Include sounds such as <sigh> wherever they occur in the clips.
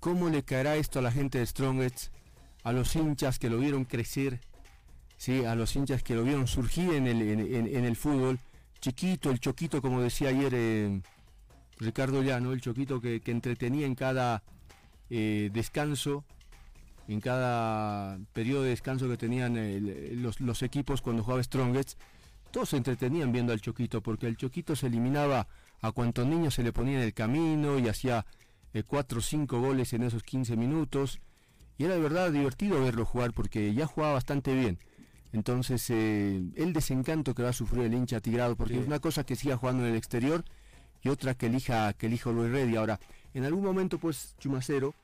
¿Cómo le caerá esto a la gente de Strongest, a los hinchas que lo vieron crecer, sí, a los hinchas que lo vieron surgir en el, fútbol? Chiquito, el choquito, como decía ayer eh, Ricardo Llano, el choquito que, entretenía en cada eh, descanso, en cada periodo de descanso que tenían los, los equipos cuando jugaba Strongest, todos se entretenían viendo al Choquito, porque el Choquito se eliminaba a cuantos niños se le ponía en el camino y hacía eh, cuatro o cinco goles en esos 15 minutos. Y era de verdad divertido verlo jugar porque ya jugaba bastante bien. Entonces, eh, el desencanto que va a sufrir el hincha tigrado, porque Sí. es una cosa que siga jugando en el exterior y otra que elija que elija Luis Reddy. Ahora, en algún momento, pues, Chumacero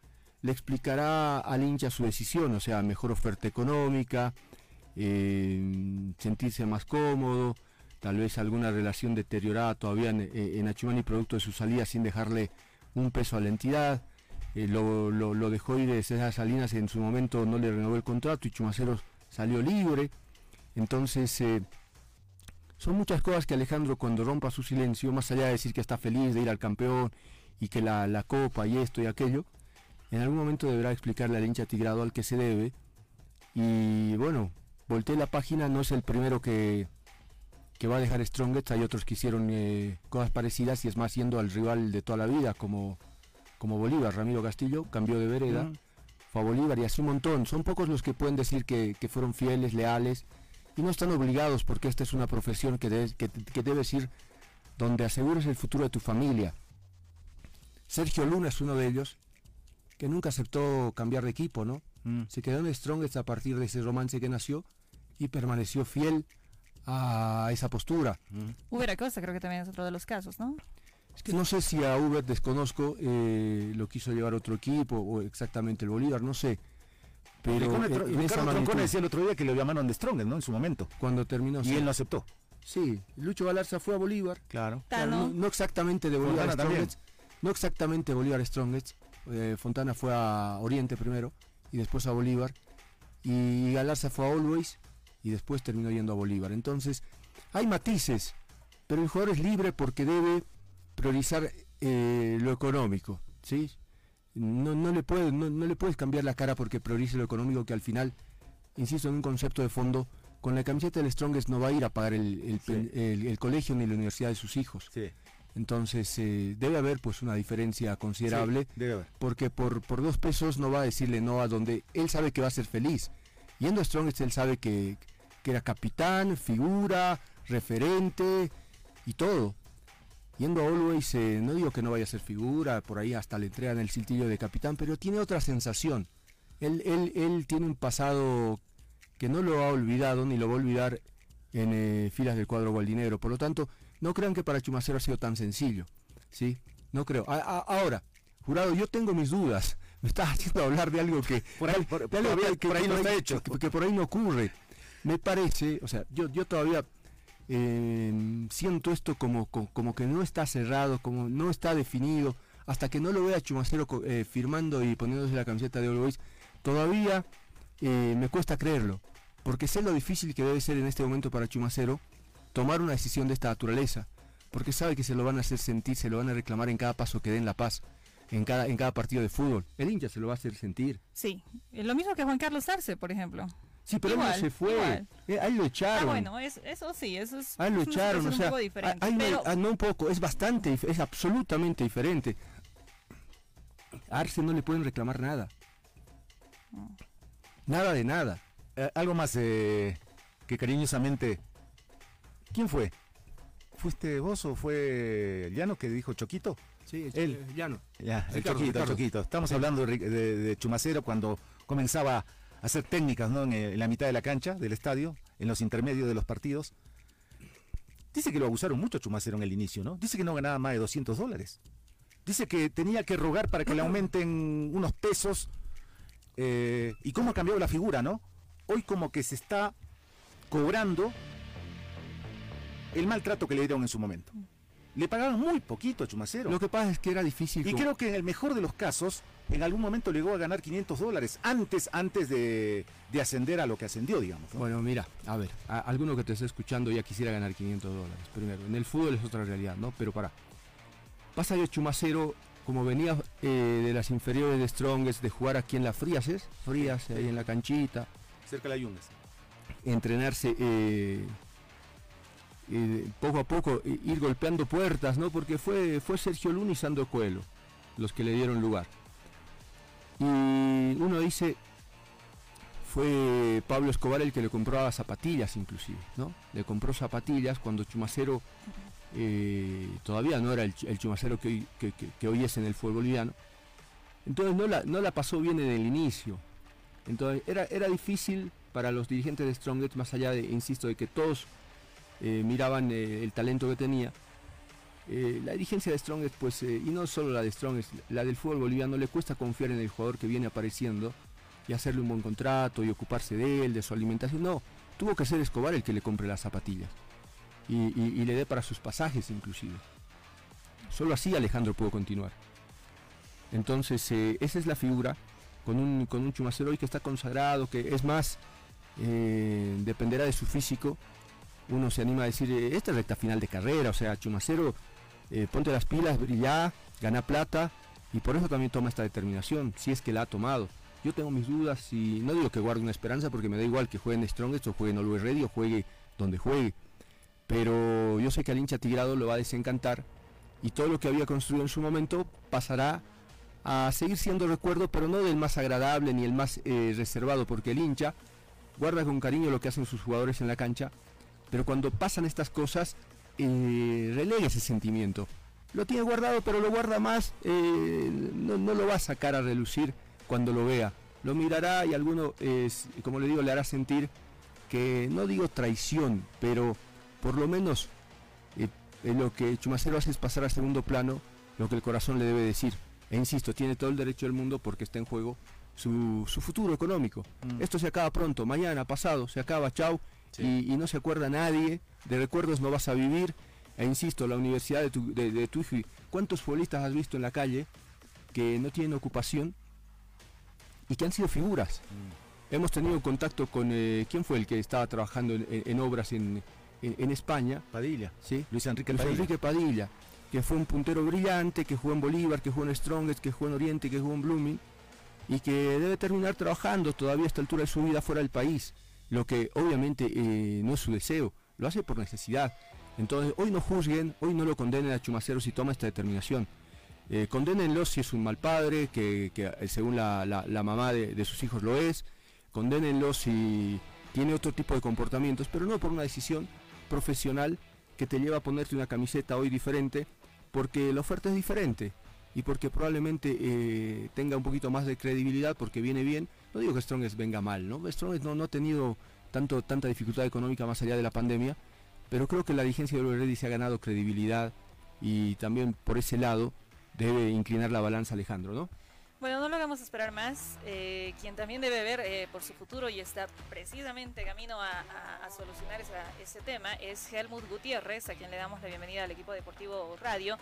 le explicará al hincha su decisión, o sea, mejor oferta económica, eh, sentirse más cómodo, tal vez alguna relación deteriorada todavía en, en Achumani producto de su salida sin dejarle un peso a la entidad. Eh, lo, lo- dejó ir de César Salinas, en su momento no le renovó el contrato y Chumacero salió libre. Entonces, eh, son muchas cosas que Alejandro cuando rompa su silencio, más allá de decir que está feliz de ir al campeón y que la, la copa y esto y aquello, en algún momento deberá explicarle al hincha tigrado al que se debe. Y bueno, volteé la página, no es el primero que, que va a dejar Strongest, hay otros que hicieron eh, cosas parecidas y es más yendo al rival de toda la vida, como, como Bolívar, Ramiro Castillo, cambió de vereda, Mm. fue a Bolívar y así un montón. Son pocos los que pueden decir que, que fueron fieles, leales y no están obligados porque esta es una profesión que, debes- que, que debes ir donde asegures el futuro de tu familia. Sergio Luna es uno de ellos que nunca aceptó cambiar de equipo, ¿no? Mm. Se quedó en Strongest a partir de ese romance que nació y permaneció fiel a esa postura. Uber Acosta creo que también es otro de los casos, ¿no? Es que no sé si a Uber desconozco, eh, lo quiso llevar otro equipo o exactamente el Bolívar, no sé. Pero Ricardo en esa decía el otro día que lo llamaron de Strongest, ¿no? En su momento. cuando terminó, Y sí, él no aceptó. sí, Lucho Galarza fue a Bolívar, Claro. No, no exactamente de Bolívar Fontana también. Strongest, no exactamente Bolívar Strongest, eh, Fontana fue a Oriente primero y después a Bolívar y Galarza fue a Always y después terminó yendo a Bolívar. Entonces, hay matices, pero el jugador es libre porque debe priorizar eh, lo económico, ¿sí? No, no, le puedes, no, no le puedes cambiar la cara porque priorice lo económico que al final, insisto en un concepto de fondo, con la camiseta del Strongest no va a ir a pagar el, el Sí. pen- el- el colegio ni la universidad de sus hijos. Sí. Entonces eh, debe haber pues una diferencia considerable Sí, porque por, por dos pesos no va a decirle no a donde él sabe que va a ser feliz. Yendo a Strongest él sabe que, que era capitán, figura, referente y todo. Yendo a Always, eh, no digo que no vaya a ser figura, por ahí hasta le entregan el siltillo de capitán, pero tiene otra sensación. Él, él, él tiene un pasado que no lo ha olvidado ni lo va a olvidar en eh, filas del cuadro gualdinegro. Por lo tanto, no crean que para Chumacero ha sido tan sencillo. ¿sí? No creo. A- a- ahora, jurado, yo tengo mis dudas. <laughs> Me estás haciendo hablar de algo que ahí- por ahí no está hecho. Que, que por ahí no ocurre. Me parece, o sea, yo, yo todavía eh, siento esto como, co- como que no está cerrado, como no está definido. Hasta que no lo vea Chumacero eh, firmando y poniéndose la camiseta de All todavía eh, me cuesta creerlo. Porque sé lo difícil que debe ser en este momento para Chumacero tomar una decisión de esta naturaleza. Porque sabe que se lo van a hacer sentir, se lo van a reclamar en cada paso que den la paz, en cada, en cada partido de fútbol. El hincha se lo va a hacer sentir. Sí. Lo mismo que Juan Carlos Arce, por ejemplo. Sí, pero él no se fue. Eh, ahí lo Ah, echaron. bueno, es, eso sí, eso es, Ah, lo echaron, o sea, un poco diferente. ah, ahí pero ah, no un poco, es bastante, es absolutamente diferente. A Arce no le pueden reclamar nada. Nada de nada. Eh, algo más eh, que cariñosamente. ¿Quién fue? ¿Fuiste vos o fue Llano que dijo Choquito? Sí, Él. ya no. Ya, el Ricardo, Choquito, el Ricardo. Choquito. Estamos Sí. hablando de, Ri- de- de Chumacero cuando comenzaba hacer técnicas ¿no? en, eh, en la mitad de la cancha del estadio, en los intermedios de los partidos. Dice que lo abusaron mucho Chumacero en el inicio, ¿no? Dice que no ganaba más de 200 dólares. Dice que tenía que rogar para que le aumenten unos pesos. eh, y cómo ha cambiado la figura, ¿no? Hoy como que se está cobrando el maltrato que le dieron en su momento. Le pagaron muy poquito a Chumacero. Lo que pasa es que era difícil. Y creo que en el mejor de los casos, en algún momento llegó a ganar 500 dólares antes, antes de, de ascender a lo que ascendió, digamos. ¿no? Bueno, mira, a ver, a- alguno que te esté escuchando ya quisiera ganar 500 dólares. Primero, en el fútbol es otra realidad, ¿no? Pero para. Pasa yo Chumacero como venía eh, de las inferiores de Strongest, de jugar aquí en la Fríases, Frías, ahí en la canchita, Cerca de la Yungas. entrenarse eh, eh, poco a poco, ir golpeando puertas, ¿no? Porque fue, fue Sergio Luna y Sandro Coelho los que le dieron lugar. Y uno dice, fue Pablo Escobar el que le compraba zapatillas inclusive, ¿no? Le compró zapatillas cuando Chumacero eh, todavía no era el, Ch- el Chumacero que hoy, que hoy es en el fútbol boliviano. Entonces no la, no la pasó bien en el inicio. Entonces era, era difícil para los dirigentes de Strongest, más allá de, insisto, de que todos eh, miraban eh, el talento que tenía. Eh, la dirigencia de Strongest, pues, y no solo la de Strongest, la del fútbol boliviano, le cuesta confiar en el jugador que viene apareciendo y hacerle un buen contrato y ocuparse de él, de su alimentación. No, tuvo que ser Escobar el que le compre las zapatillas y, le dé para sus pasajes inclusive. Solo así Alejandro pudo continuar. Entonces, esa es la figura con un, con un Chumacero hoy que está consagrado, que es más, dependerá de su físico. Uno se anima a decir, eh, esta es recta final de carrera, o sea, Chumacero, eh, ponte las pilas, brilla, gana plata, y por eso también toma esta determinación, si es que la ha tomado. Yo tengo mis dudas y no digo que guarde una esperanza porque me da igual que juegue en Strongest o juegue en Always Ready o juegue donde juegue. Pero yo sé que al hincha tigrado lo va a desencantar y todo lo que había construido en su momento pasará a seguir siendo recuerdo, pero no del más agradable ni el más eh, reservado, porque el hincha guarda con cariño lo que hacen sus jugadores en la cancha, pero cuando pasan estas cosas, eh, relega ese sentimiento. Lo tiene guardado, pero lo guarda más, eh, no, no lo va a sacar a relucir cuando lo vea. Lo mirará y alguno, eh, como le digo, le hará sentir que, no digo traición, pero por lo menos eh, eh, lo que Chumacero hace es pasar a segundo plano lo que el corazón le debe decir. E insisto, tiene todo el derecho del mundo porque está en juego su, su futuro económico. Mm. Esto se acaba pronto, mañana, pasado, se acaba, chau, Sí. y, y no se acuerda nadie, de recuerdos no vas a vivir. E insisto, la universidad de tu, de, de tu hijo, y ¿cuántos futbolistas has visto en la calle que no tienen ocupación y que han sido figuras? Hemos tenido contacto con, eh, ¿quién fue el que estaba trabajando en, en- en obras en, en- en España? Padilla. ¿sí? Luis Enrique Luis Padilla. Enrique Padilla, que fue un puntero brillante, que jugó en Bolívar, que jugó en Strongest, que jugó en Oriente, que jugó en Blooming, y que debe terminar trabajando todavía a esta altura de su vida fuera del país, lo que obviamente eh, no es su deseo, lo hace por necesidad. Entonces, hoy no juzguen, hoy no lo condenen a Chumacero si toma esta determinación. Eh, condénenlo si es un mal padre, que, que, eh, según la, la- mamá de, de sus hijos lo es, condénenlo si tiene otro tipo de comportamientos, pero no por una decisión profesional que te lleva a ponerte una camiseta hoy diferente, porque la oferta es diferente y porque probablemente eh, tenga un poquito más de credibilidad porque viene bien. No digo que Strongest venga mal, ¿no? Strongest no, no ha tenido tanto, tanta dificultad económica más allá de la pandemia, pero creo que la dirigencia de Ready se ha ganado credibilidad y también por ese lado debe inclinar la balanza Alejandro, ¿no? Bueno, no lo hagamos esperar más. Eh, quien también debe ver eh, por su futuro y está precisamente camino a, solucionar ese tema es Helmut Gutiérrez, a quien le damos la bienvenida al equipo deportivo Radio.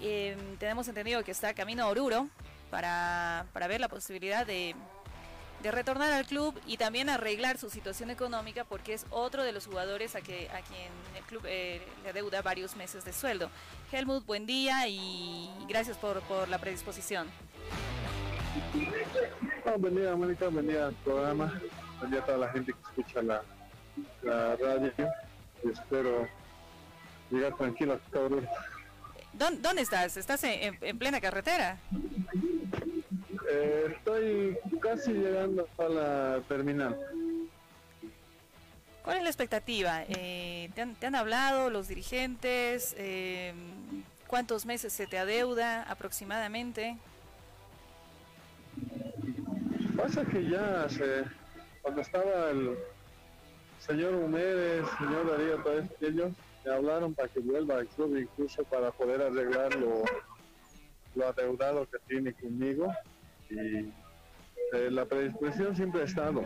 Eh, tenemos entendido que está camino a Oruro para, para ver la posibilidad de, de retornar al club y también arreglar su situación económica porque es otro de los jugadores a, que, a quien el club eh, le adeuda varios meses de sueldo. Helmut, buen día y gracias por, por la predisposición. No, buen día, Mónica, buen al programa, buen día a toda la gente que escucha la, la radio. Espero llegar tranquilo a Oruro. ¿Dó- ¿Dónde estás? ¿Estás en, en- en plena carretera? Eh, estoy casi llegando a la terminal. ¿Cuál es la expectativa? Eh, ¿te, han, te han hablado los dirigentes? Eh, ¿Cuántos meses se te adeuda aproximadamente? Pasa que ya se, cuando estaba el señor Humedes, señor Darío, todos ellos me hablaron para que vuelva al club incluso para poder arreglar lo, lo adeudado que tiene conmigo y eh, la predisposición siempre ha estado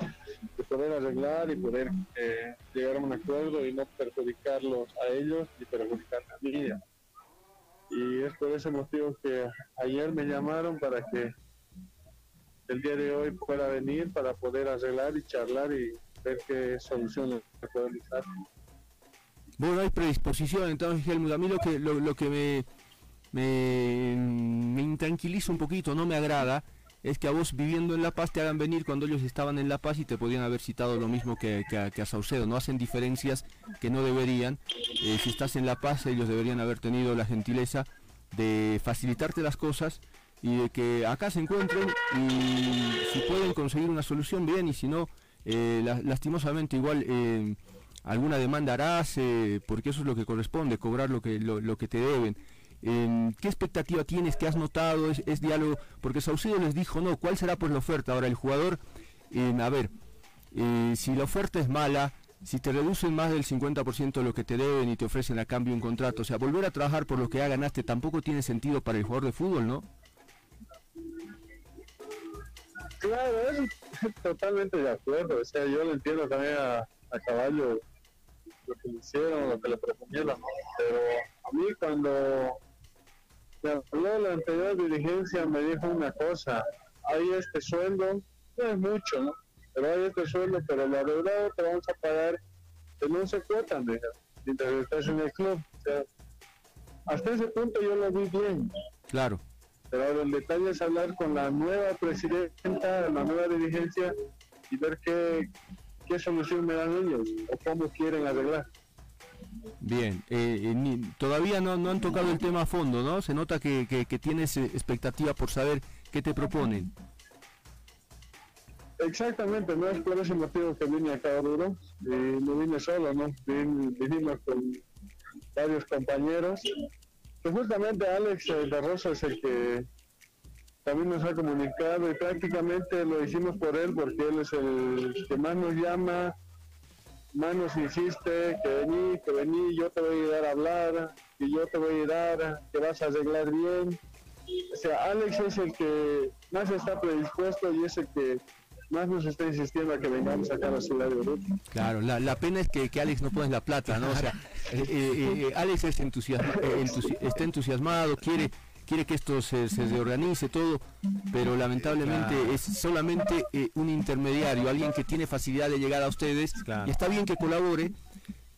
de poder arreglar y poder eh, llegar a un acuerdo y no perjudicarlos a ellos y perjudicarme a mí. Y es por ese motivo que ayer me llamaron para que el día de hoy pueda venir para poder arreglar y charlar y ver qué soluciones se pueden dar. Bueno, hay predisposición, entonces Helmut, a mí lo que, lo, que me, me, me intranquiliza un poquito, no me agrada, es que a vos viviendo en La Paz te hagan venir cuando ellos estaban en La Paz y te podían haber citado lo mismo que, a, Saucedo. No hacen diferencias que no deberían. Eh, si estás en La Paz, ellos deberían haber tenido la gentileza de facilitarte las cosas y de que acá se encuentren y si pueden conseguir una solución, bien, y si no, eh, la- lastimosamente igual eh, alguna demanda harás, eh, porque eso es lo que corresponde, cobrar lo que, lo, lo que te deben. ¿Qué expectativa tienes? ¿Qué has notado? ¿Es, es diálogo? Porque Saucedo les dijo, no, ¿cuál será pues la oferta? Ahora el jugador, a ver, eh, si la oferta es mala, si te reducen más del 50% de lo que te deben y te ofrecen a cambio un contrato, o sea, volver a trabajar por lo que ya ganaste tampoco tiene sentido para el jugador de fútbol, ¿no? Claro, eso <laughs> totalmente de acuerdo. O sea, yo le entiendo también a, a Caballo lo que le hicieron, lo que le propusieron, ¿no? Pero a mí cuando me habló la anterior dirigencia me dijo una cosa, hay este sueldo, no es mucho, ¿no? Pero hay este sueldo, pero lo adeudado te vamos a pagar en 11 cuotas, mientras estás en el club. O sea, hasta ese punto yo lo vi bien. Claro. Pero el detalle es hablar con la nueva presidenta, la nueva dirigencia y ver qué, qué solución me dan ellos o cómo quieren arreglar. Bien, eh, eh, ni- todavía no, no han tocado el tema a fondo, ¿no? Se nota que, que- que tienes eh, expectativa por saber qué te proponen. Exactamente, no es por ese motivo que vine acá a Oruro y no vine solo, ¿no? Vin- vinimos con varios compañeros. Que justamente Alex eh, de Rosa es el que también nos ha comunicado y prácticamente lo hicimos por él porque él es el que más nos llama, más nos insiste que vení, que vení, yo te voy a ayudar a hablar, que yo te voy a ayudar, que vas a arreglar bien. O sea, Alex es el que más está predispuesto y es el que más nos está insistiendo a que vengamos acá a la ciudad de Oruro. Claro, la, la pena es que, que Alex no pones la plata, ¿no? O sea, <laughs> eh, eh, eh, Alex es entusiasma- eh, entusi- está entusiasmado, quiere quiere que esto se, se reorganice todo, pero lamentablemente es solamente eh, un intermediario, alguien que tiene facilidad de llegar a ustedes Claro. y está bien que colabore,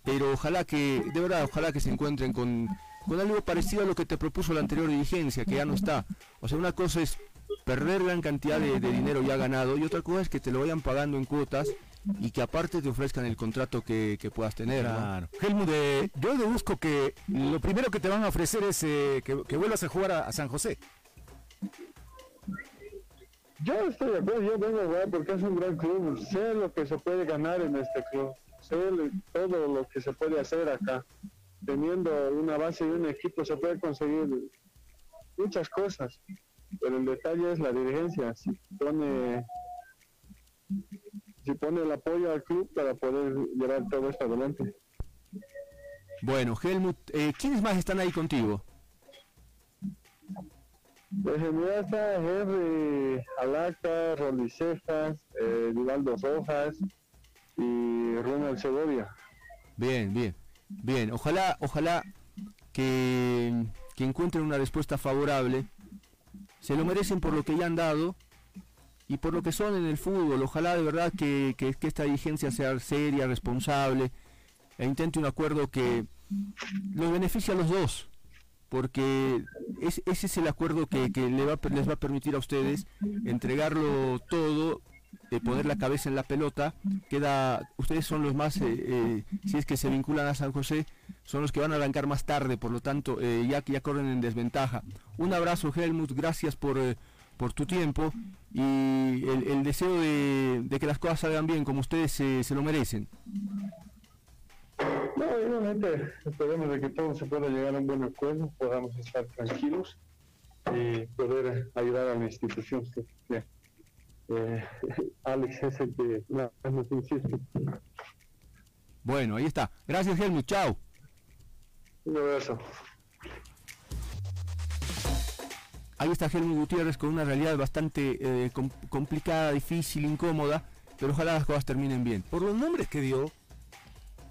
pero ojalá que, de verdad, ojalá que se encuentren con, con algo parecido a lo que te propuso la anterior dirigencia, que ya no está. O sea, una cosa es perder gran cantidad de, de dinero ya ganado y otra cosa es que te lo vayan pagando en cuotas y que aparte te ofrezcan el contrato que, que puedas tener. ¿no? Claro. Helmut, eh, yo deduzco que lo primero que te van a ofrecer es eh, que, que vuelvas a jugar a, a San José. Yo estoy de acuerdo, yo vengo a jugar porque es un gran club, sé lo que se puede ganar en este club, sé todo lo que se puede hacer acá. Teniendo una base y un equipo se puede conseguir muchas cosas, pero el detalle es la dirigencia, si pone, si pone el apoyo al club para poder llevar todo esto adelante. Bueno, Helmut, eh, ¿quiénes más están ahí contigo? Pues en está Henry Alaca, Rolly Cejas, eh, Vivaldo Rojas y Ronald Segovia. Bien, bien, bien. Ojalá, ojalá que, que encuentren una respuesta favorable. Se lo merecen por lo que ya han dado y por lo que son en el fútbol. Ojalá de verdad que, que- que esta dirigencia sea seria, responsable e intente un acuerdo que los beneficie a los dos. Porque es- ese es el acuerdo que, que le va, les va a permitir a ustedes entregarlo todo, eh, poner la cabeza en la pelota. Queda, ustedes son los más, eh, eh, si es que se vinculan a San José, son los que van a arrancar más tarde, por lo tanto eh, ya, ya corren en desventaja. Un abrazo Helmut, gracias por, por tu tiempo y el, el deseo de, de que las cosas salgan bien como ustedes se- se lo merecen. No, igualmente esperemos de que todo se pueda llegar a un buen acuerdo, podamos estar tranquilos y poder ayudar a la institución. que- que, eh, <laughs> Alex es el que más nos insiste. Bueno, ahí está. Gracias Helmut, chao. Un abrazo. Ahí está Helmut Gutiérrez con una realidad bastante eh, com- complicada, difícil, incómoda, pero ojalá las cosas terminen bien. Por los nombres que dio,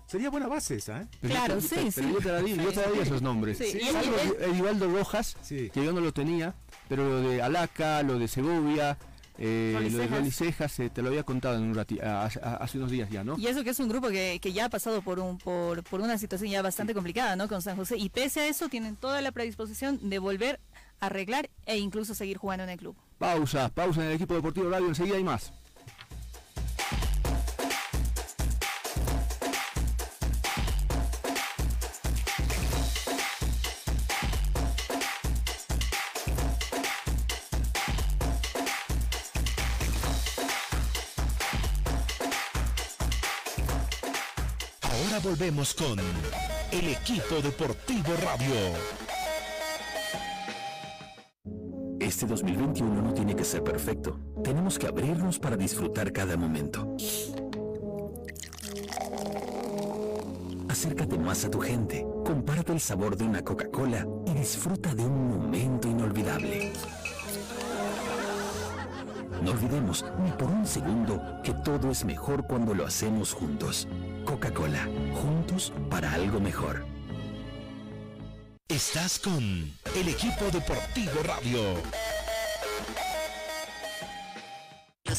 sería buena base esa, ¿eh? Pero Claro, yo, sí, pero sí. yo te daría, yo te daría esos nombres. Sí, Salvo Edivaldo Rojas, Sí. que yo no lo tenía, pero lo de Alaca, lo de Segovia, Eh, lo de Rolly Cejas te lo había contado en un hace, unos días ya, ¿no? Y eso que es un grupo que, ya ha pasado por, un, por, por una situación ya bastante complicada, ¿no? Con San José. Y pese a eso, tienen toda la predisposición de volver arreglar e incluso seguir jugando en el club. Pausa, pausa en el equipo deportivo radio. Enseguida hay más. volvemos con el equipo deportivo radio. Este 2021 no tiene que ser perfecto. Tenemos que abrirnos para disfrutar cada momento. Acércate más a tu gente, comparte el sabor de una Coca-Cola y disfruta de un momento inolvidable. No olvidemos ni por un segundo que todo es mejor cuando lo hacemos juntos. Coca-Cola, juntos para algo mejor. Estás con el equipo deportivo radio.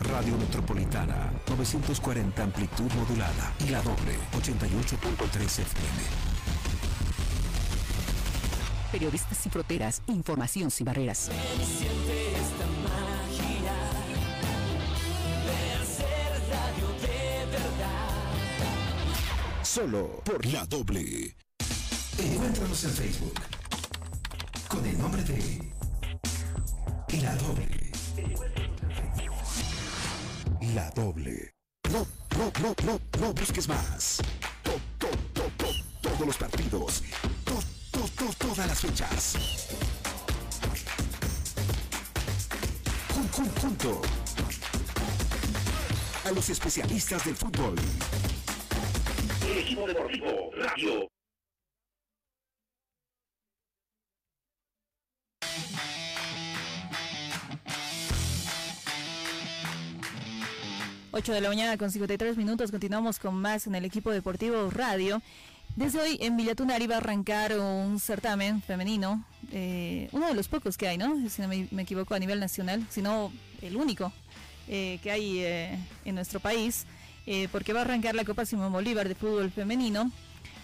Radio Metropolitana, 940 amplitud modulada y la doble, 88.3 FM. Periodistas sin fronteras, información sin barreras. Solo por la doble. Encuéntranos en Facebook con el nombre de La Doble. La Doble. No, no, no, no, no busques más. todos los partidos todas las fechas. junto a los especialistas del fútbol. El equipo deportivo Radio. Ocho de la mañana con 53 minutos. Continuamos con más en el equipo deportivo radio. Desde hoy en Villatunari va a arrancar un certamen femenino, eh, uno de los pocos que hay, ¿no? Si no me, equivoco, a nivel nacional, sino el único eh, que hay eh, en nuestro país, porque va a arrancar la Copa Simón Bolívar de fútbol femenino.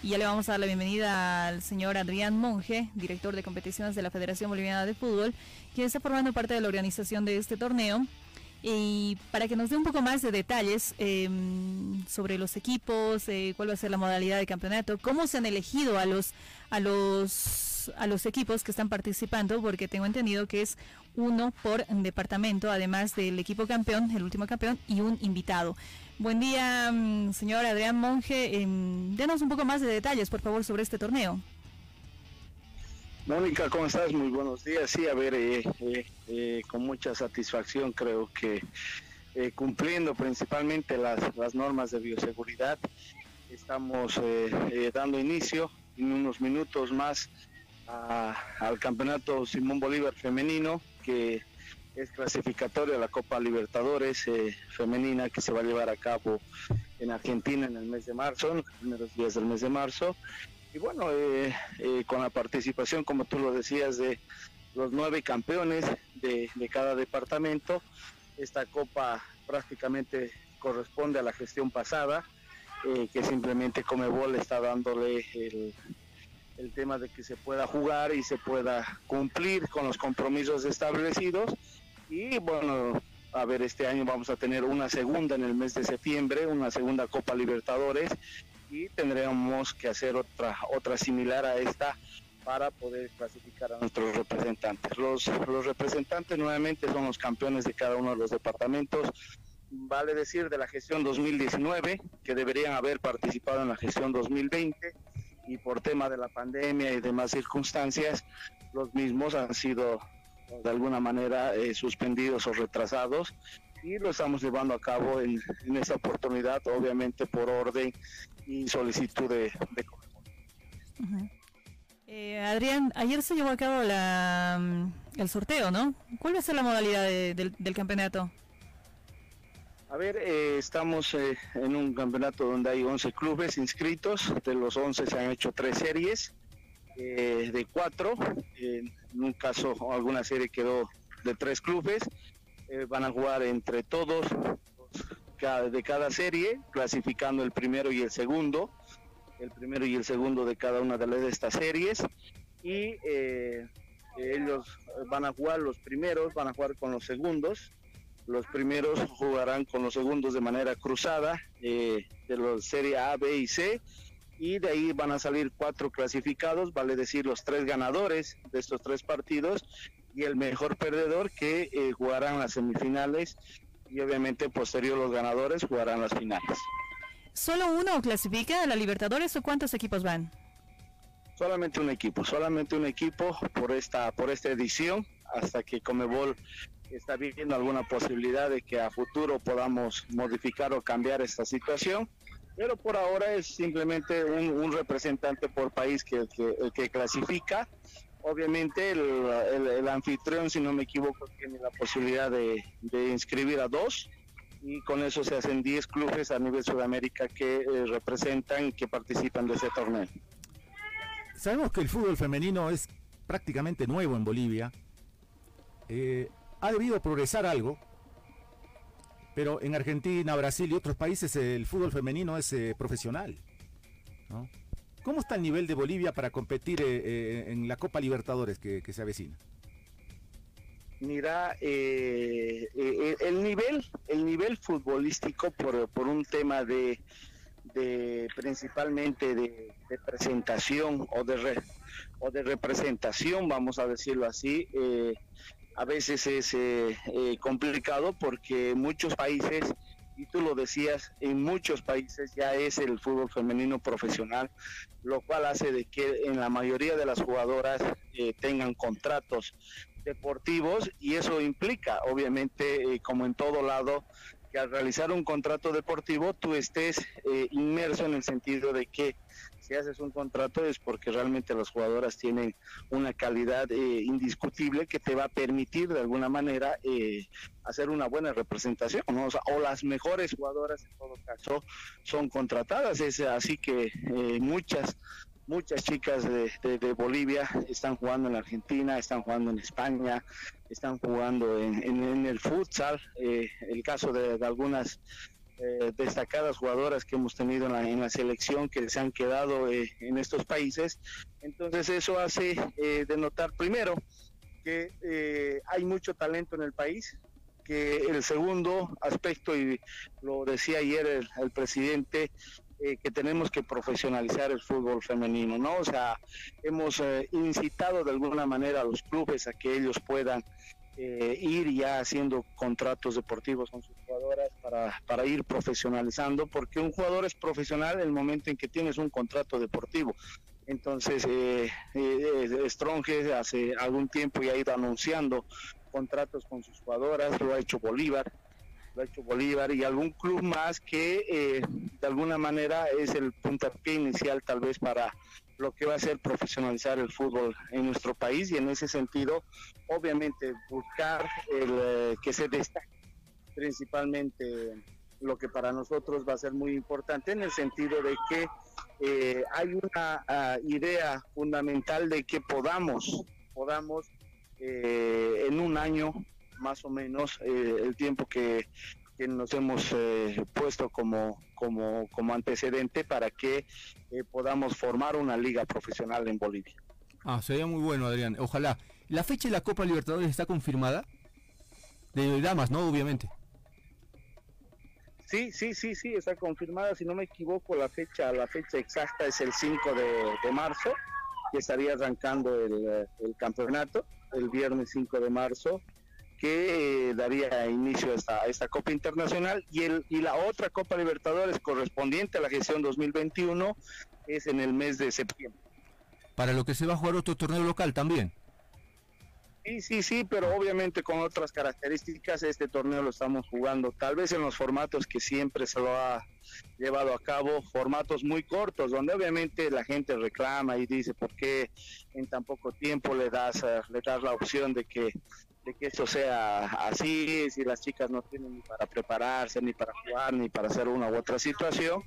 Y ya le vamos a dar la bienvenida al señor Adrián Monge, director de competiciones de la Federación Boliviana de Fútbol, quien está formando parte de la organización de este torneo. Y para que nos dé un poco más de detalles em, sobre los equipos, eh, cuál va a ser la modalidad de campeonato, cómo se han elegido a los a los a los equipos que están participando, porque tengo entendido que es uno por departamento, además del equipo campeón, el último campeón y un invitado. Buen día, mm, señor Adrián Monge. Em, denos un poco más de detalles, por favor, sobre este torneo. Mónica, ¿cómo estás? Muy buenos días. Sí, a ver, eh, eh, eh, con mucha satisfacción creo que cumpliendo principalmente las, las, normas de bioseguridad, estamos dando inicio en unos minutos más al campeonato Simón Bolívar femenino, que es clasificatorio a la Copa Libertadores femenina que se va a llevar a cabo en Argentina en el mes de marzo, en los primeros días del mes de marzo y bueno, eh, eh, con la participación, como tú lo decías, de los nueve campeones de, cada departamento, esta copa prácticamente corresponde a la gestión pasada, eh, que simplemente Comebol está dándole el, el tema de que se pueda jugar y se pueda cumplir con los compromisos establecidos. Y bueno, a ver, este año vamos a tener una segunda en el mes de septiembre, una segunda Copa Libertadores y tendremos que hacer otra, otra similar a esta para poder clasificar a nuestros representantes. Los, los representantes nuevamente son los campeones de cada uno de los departamentos. Vale decir de la gestión 2019 que deberían haber participado en la gestión 2020 y por tema de la pandemia y demás circunstancias, los mismos han sido de alguna manera eh, suspendidos o retrasados y lo estamos llevando a cabo en, en esta oportunidad, obviamente por orden y solicitud de, de eh, Adrián, ayer se llevó a cabo la, mm, el sorteo, ¿no? ¿Cuál va a ser la modalidad de, del, del, campeonato? A ver, eh, estamos eh, en un campeonato donde hay 11 clubes inscritos, de los 11 se han hecho tres series, eh, de cuatro, en un caso alguna serie quedó de tres clubes, van a jugar entre todos de cada serie, clasificando el primero y el segundo, el primero y el segundo de cada una de estas series y eh, ellos van a jugar los primeros, van a jugar con los segundos. Los primeros jugarán con los segundos de manera cruzada eh, de la serie A, B y C y de ahí van a salir cuatro clasificados, vale decir los tres ganadores de estos tres partidos y el mejor perdedor que eh, jugarán las semifinales y obviamente posterior los ganadores jugarán las finales. ¿Solo uno clasifica a la Libertadores o cuántos equipos van? Solamente un equipo, solamente un equipo por esta, por esta edición, hasta que Comebol está viendo alguna posibilidad de que a futuro podamos modificar o cambiar esta situación. Pero por ahora es simplemente un, representante por país que, que, que clasifica. Obviamente el, anfitrión, si no me equivoco, tiene la posibilidad de, de inscribir a dos y con eso se hacen 10 clubes a nivel Sudamérica que eh, representan y que participan de ese torneo. Sabemos que el fútbol femenino es prácticamente nuevo en Bolivia. Eh, ha debido progresar algo, pero en Argentina, Brasil y otros países el fútbol femenino es eh, profesional. ¿Cómo está el nivel de Bolivia para competir en la Copa Libertadores que se avecina? Mira, eh, eh, el nivel, el nivel futbolístico por, por un tema de, de principalmente de, presentación o de o de representación, vamos a decirlo así, eh, a veces es complicado porque muchos países y tú lo decías, en muchos países ya es el fútbol femenino profesional, lo cual hace de que en la mayoría de las jugadoras tengan contratos deportivos y eso implica, obviamente, eh, como en todo lado, que al realizar un contrato deportivo tú estés eh, inmerso en el sentido de que si haces un contrato es porque realmente las jugadoras tienen una calidad eh, indiscutible que te va a permitir de alguna manera hacer una buena representación, ¿no? o, las mejores jugadoras en todo caso son contratadas, es así que muchas muchas chicas de, Bolivia están jugando en Argentina, están jugando en España, están jugando en, el futsal. Eh, el caso de, algunas eh, destacadas jugadoras que hemos tenido en la, selección que se han quedado eh, en estos países. Entonces eso hace denotar primero que hay mucho talento en el país, que el segundo aspecto, y lo decía ayer el presidente, eh, que tenemos que profesionalizar el fútbol femenino, ¿no? O sea, hemos eh, incitado de alguna manera a los clubes a que ellos puedan eh, ir ya haciendo contratos deportivos con sus jugadoras para, para ir profesionalizando, porque un jugador es profesional el momento en que tienes un contrato deportivo. Entonces, eh, Stronge hace algún tiempo ya ha ido anunciando contratos con sus jugadoras, lo ha hecho Bolívar, hecho Bolívar y algún club más que eh, de alguna manera es el puntapié inicial tal vez para lo que va a ser profesionalizar el fútbol en nuestro país y en ese sentido obviamente buscar el eh, que se destaque principalmente lo que para nosotros va a ser muy importante en el sentido de que eh, hay una ah, idea fundamental de que podamos podamos en un año más o menos eh, el tiempo que, nos hemos eh, puesto como, como, como antecedente para que eh, podamos formar una liga profesional en Bolivia. Ah, sería muy bueno, Adrián. Ojalá. ¿La fecha de la Copa Libertadores está confirmada? De damas, ¿no? Obviamente. Sí, sí, sí, sí, está confirmada. Si no me equivoco, la fecha, la fecha exacta es el 5 de, marzo, que estaría arrancando el, el campeonato, el viernes 5 de marzo que eh, daría inicio a esta, esta Copa Internacional y, el, y la otra Copa Libertadores correspondiente a la gestión 2021 es en el mes de septiembre. Para lo que se va a jugar otro torneo local también. Sí, sí, sí, pero obviamente con otras características este torneo lo estamos jugando, tal vez en los formatos que siempre se lo ha llevado a cabo, formatos muy cortos, donde obviamente la gente reclama y dice por qué en tan poco tiempo le das, eh, le das la opción de que de que esto sea así, si las chicas no tienen ni para prepararse, ni para jugar, ni para hacer una u otra situación.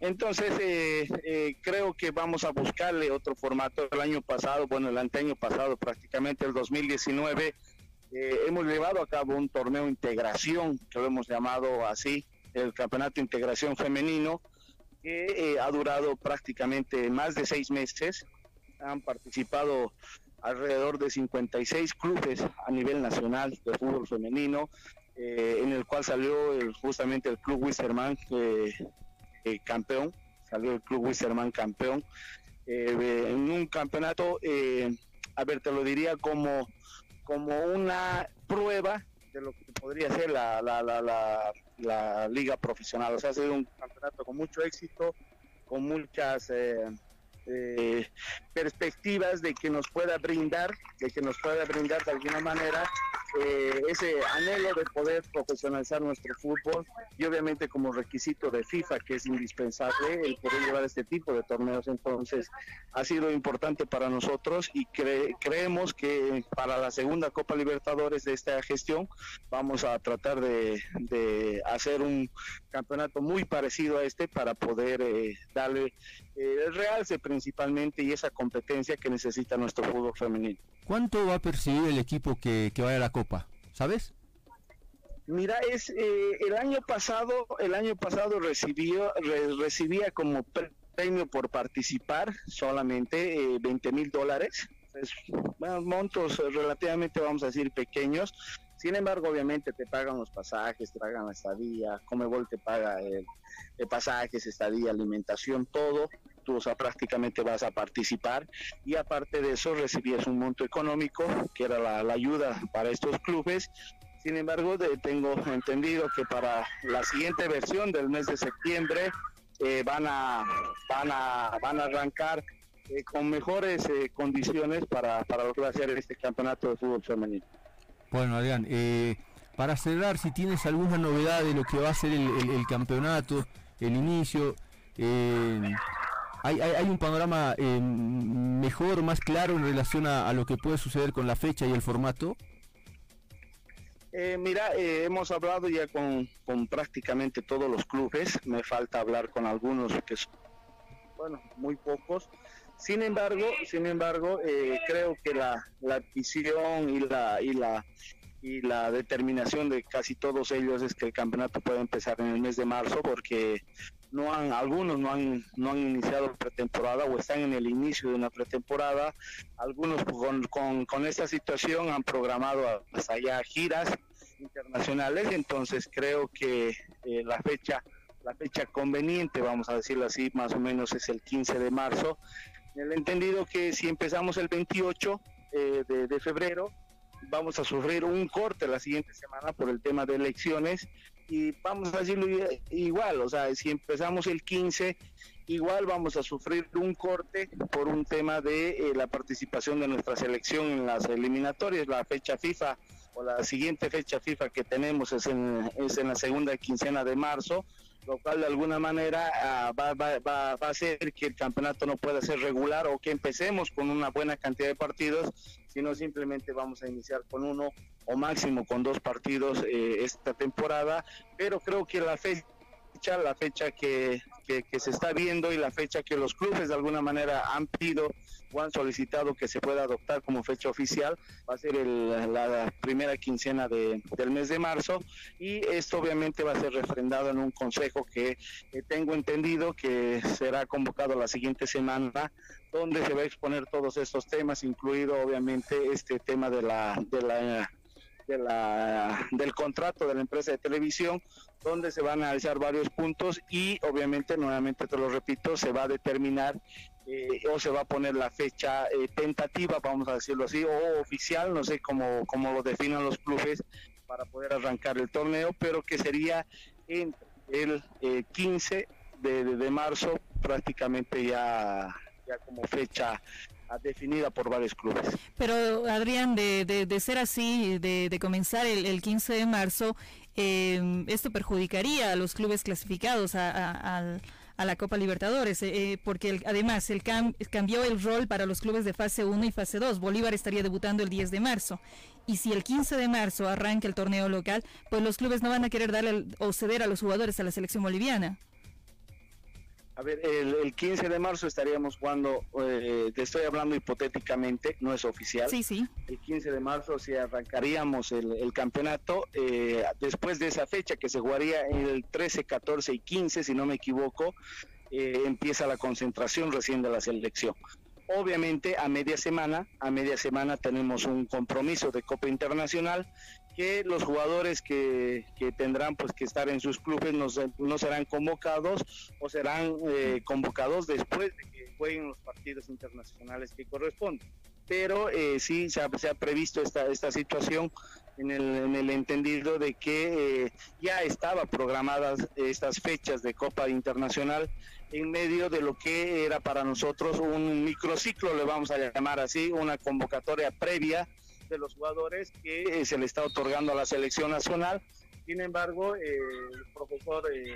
Entonces, eh, eh, creo que vamos a buscarle otro formato. El año pasado, bueno, el año pasado, prácticamente el 2019, eh, hemos llevado a cabo un torneo integración, que lo hemos llamado así, el Campeonato Integración Femenino, que ha durado prácticamente más de seis meses. Han participado alrededor de 56 clubes a nivel nacional de fútbol femenino, en el cual salió justamente el Club Wisterman, eh, campeón, salió el Club Wisterman campeón, eh, en un campeonato, eh, a ver, te lo diría como, como una prueba de lo que podría ser la, la, la, la, liga profesional. O sea, ha sido un campeonato con mucho éxito, con muchas eh, perspectivas de que nos pueda brindar, de que nos pueda brindar de alguna manera eh, ese anhelo de poder profesionalizar nuestro fútbol y obviamente como requisito de FIFA que es indispensable el poder llevar este tipo de torneos. Entonces ha sido importante para nosotros y creemos que para la segunda Copa Libertadores de esta gestión vamos a tratar de, hacer un campeonato muy parecido a este para poder eh, darle el realce principalmente y esa competencia que necesita nuestro fútbol femenino. ¿Cuánto va a percibir el equipo que, que vaya a la Copa? ¿Sabes? Mira, es eh, el año pasado, el año pasado recibió, recibía como premio por participar solamente 20 eh, mil dólares. montos relativamente, vamos a decir, pequeños. Sin embargo, obviamente te pagan los pasajes, te pagan la estadía, Comebol te paga el, el pasajes, estadía, alimentación, todo tú prácticamente vas a participar y aparte de eso recibías un monto económico que era la, ayuda para estos clubes. Sin embargo, tengo entendido que para la siguiente versión del mes de septiembre eh, van, a, van, a, van a arrancar eh, con mejores eh, condiciones para, para lo que va a ser este campeonato de fútbol femenino. Bueno, Adrián, para cerrar, si tienes alguna novedad de lo que va a ser el, campeonato, el inicio, hay, hay, un panorama eh, mejor, más claro en relación a, lo que puede suceder con la fecha y el formato? Eh, mira, eh, hemos hablado ya con, prácticamente todos los clubes, me falta hablar con algunos que son, bueno, muy pocos. Sin embargo, sin embargo, creo que la, la visión y la y la y la determinación de casi todos ellos es que el campeonato puede empezar en el mes de marzo porque no han, algunos no han, no han iniciado pretemporada o están en el inicio de una pretemporada, algunos con, con, con esta situación han programado hasta allá giras internacionales, entonces creo que eh, la fecha la fecha conveniente, vamos a decirlo así, más o menos es el 15 de marzo. El entendido que si empezamos el 28 eh, de, febrero, vamos a sufrir un corte la siguiente semana por el tema de elecciones y vamos a decirlo igual, o sea, si empezamos el 15, igual vamos a sufrir un corte por un tema de eh, la participación de nuestra selección en las eliminatorias, la fecha FIFA o la siguiente fecha FIFA que tenemos es en, es en la segunda quincena de marzo, lo cual de alguna manera va, va, va, va, a hacer que el campeonato no pueda ser regular o que empecemos con una buena cantidad de partidos, sino simplemente vamos a iniciar con uno o máximo con dos partidos eh, esta temporada, pero creo que la fecha la fecha que, que, se está viendo y la fecha que los clubes de alguna manera han pedido o han solicitado que se pueda adoptar como fecha oficial va a ser la primera quincena de, del mes de marzo. Y esto obviamente va a ser refrendado en un consejo que tengo entendido que será convocado la siguiente semana donde se va a exponer todos estos temas incluido obviamente este tema de la de la de la, del contrato de la empresa de televisión, donde se van a analizar varios puntos y obviamente, nuevamente te lo repito, se va a determinar eh, o se va a poner la fecha eh, tentativa, vamos a decirlo así, o oficial, no sé cómo, cómo lo definan los clubes para poder arrancar el torneo, pero que sería entre el 15 eh, de, de, marzo prácticamente ya, ya como fecha definida por varios clubes. Pero Adrián, de, de, ser así, de, de comenzar el, el, 15 de marzo, eh, esto perjudicaría a los clubes clasificados a, la Copa Libertadores, eh, eh porque además el cambió el rol para los clubes de fase 1 y fase 2. Bolívar estaría debutando el 10 de marzo. Y si el 15 de marzo arranca el torneo local, pues los clubes no van a querer darle o ceder a los jugadores a la selección boliviana. A ver, el, 15 de marzo estaríamos jugando, eh, te estoy hablando hipotéticamente, no es oficial. Sí, sí. El 15 de marzo si arrancaríamos el, campeonato. Eh, después de esa fecha que se jugaría el 13, 14 y 15, si no me equivoco, eh, empieza la concentración recién de la selección. Obviamente a media semana, a media semana tenemos un compromiso de Copa Internacional que los jugadores que, tendrán pues que estar en sus clubes no, no serán convocados o serán eh, convocados después de que jueguen los partidos internacionales que corresponden. Pero eh, sí se ha, se ha, previsto esta, esta situación en el, en el entendido de que eh, ya estaba programadas estas fechas de Copa Internacional en medio de lo que era para nosotros un microciclo, le vamos a llamar así, una convocatoria previa de los jugadores que eh, se le está otorgando a la selección nacional. Sin embargo, eh, el profesor eh,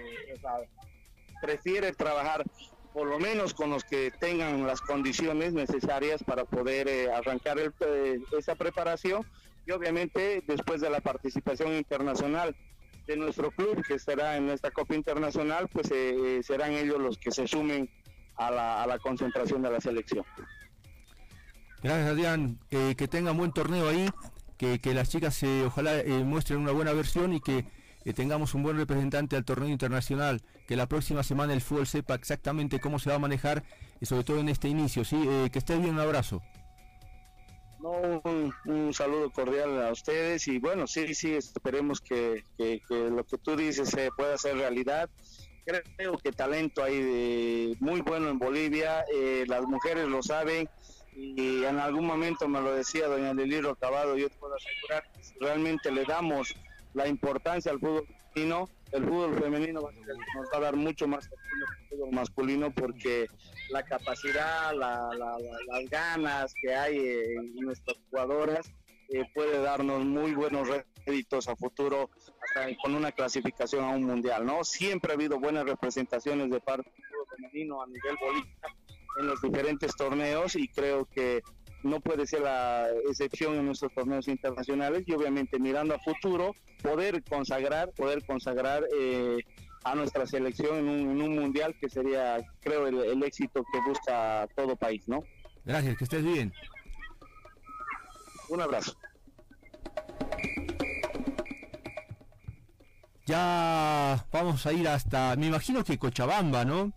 prefiere trabajar por lo menos con los que tengan las condiciones necesarias para poder arrancar esa preparación y obviamente después de la participación internacional de nuestro club que estará en esta Copa Internacional, pues serán ellos los que se sumen a la concentración de la selección. Gracias Adrián, que tengan buen torneo ahí, que, las chicas eh, ojalá eh, muestren una buena versión y que eh, tengamos un buen representante al torneo internacional, que la próxima semana el fútbol sepa exactamente cómo se va a manejar y sobre todo en este inicio, ¿sí? que estés bien, un abrazo. un, saludo cordial a ustedes y bueno, sí, sí, esperemos que, lo que tú dices se pueda hacer realidad. Creo que talento hay muy bueno en Bolivia, las mujeres lo saben, y en algún momento me lo decía doña Liliro Acabado, yo te puedo asegurar que si realmente le damos la importancia al fútbol femenino, el fútbol femenino nos va a dar mucho más que el fútbol masculino porque la capacidad, las ganas que hay en nuestras jugadoras eh, puede darnos muy buenos réditos a futuro hasta con una clasificación a un mundial, ¿no? Siempre ha habido buenas representaciones de parte del fútbol femenino a nivel bolívar en los diferentes torneos y creo que no puede ser la excepción en nuestros torneos internacionales y obviamente mirando a futuro poder consagrar poder consagrar eh, a nuestra selección en un, mundial que sería creo el, éxito que busca todo país no gracias que estés bien. Un abrazo. Ya vamos a ir hasta me imagino que Cochabamba no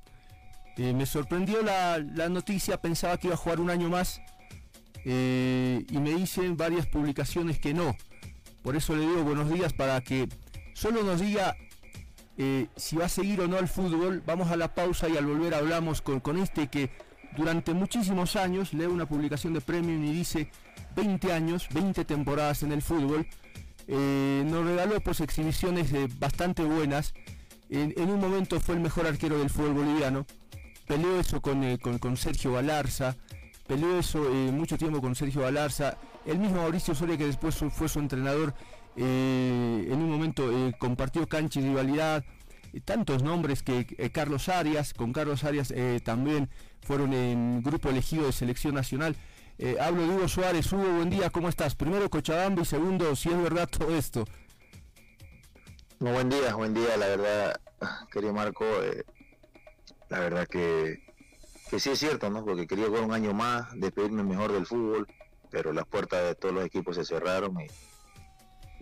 eh, me sorprendió la, noticia, pensaba que iba a jugar un año más eh, y me dicen varias publicaciones que no. Por eso le digo buenos días para que solo nos diga eh, si va a seguir o no al fútbol. Vamos a la pausa y al volver hablamos con, con este que durante muchísimos años lee una publicación de Premium y dice 20 años, 20 temporadas en el fútbol. nos regaló pues exhibiciones bastante buenas. en un momento fue el mejor arquero del fútbol boliviano peleó eso eh, con, Sergio Galarza, peleó eso eh, mucho tiempo con Sergio Galarza, el mismo Mauricio Soria que después fue su entrenador, eh, en un momento compartió cancha y rivalidad, tantos nombres que Carlos Arias, con Carlos Arias también fueron en grupo elegido de selección nacional. hablo de Hugo Suárez, Hugo, buen día, ¿cómo estás? Primero Cochabamba y segundo, si es verdad todo esto. buen día, buen día, la verdad, querido Marco, la verdad que, sí es cierto, ¿no? Porque quería jugar un año más, despedirme mejor del fútbol, pero las puertas de todos los equipos se cerraron y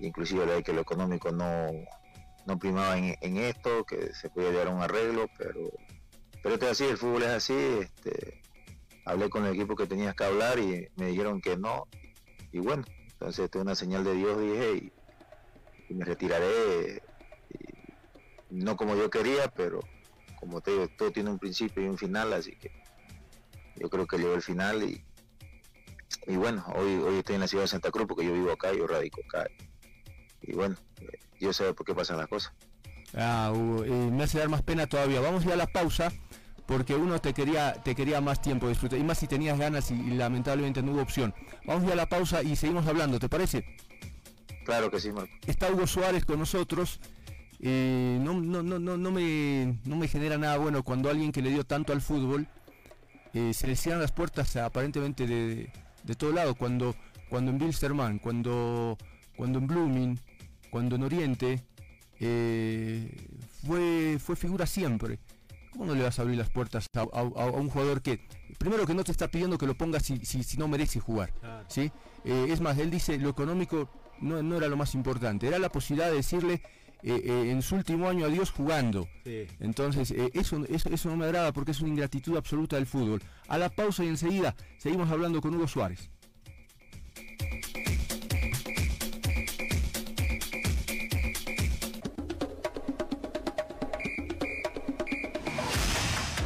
inclusive que lo económico no, no primaba en, esto, que se podía llegar a un arreglo, pero pero es así, el fútbol es así, este, hablé con el equipo que tenías que hablar y me dijeron que no, y bueno, entonces esto es una señal de Dios, dije, y, me retiraré, no como yo quería, pero como te digo, todo tiene un principio y un final, así que yo creo que llegó el final y, y bueno, hoy, hoy estoy en la ciudad de Santa Cruz porque yo vivo acá, yo radico acá. Y bueno, yo sé por qué pasan las cosas. Ah, me hace dar más pena todavía. Vamos a ir a la pausa porque uno te quería, te quería más tiempo de disfrutar, y más si tenías ganas y, lamentablemente no hubo opción. Vamos ya a la pausa y seguimos hablando, ¿te parece? Claro que sí, Marco. Está Hugo Suárez con nosotros. Eh, no, no, no, no, me, no me genera nada bueno cuando alguien que le dio tanto al fútbol eh, se le cierran las puertas aparentemente de, de, todo lado. Cuando, cuando en Bilsterman, cuando, cuando en Blooming, cuando en Oriente, eh, fue, fue figura siempre. ¿Cómo no le vas a abrir las puertas a, un jugador que, primero que no te está pidiendo que lo pongas si, si, no merece jugar? ¿sí? Eh, es más, él dice, lo económico no, no, era lo más importante, era la posibilidad de decirle eh, en su último año adiós jugando. Entonces, eso, eso, eso no me agrada porque es una ingratitud absoluta del fútbol. A la pausa y enseguida seguimos hablando con Hugo Suárez.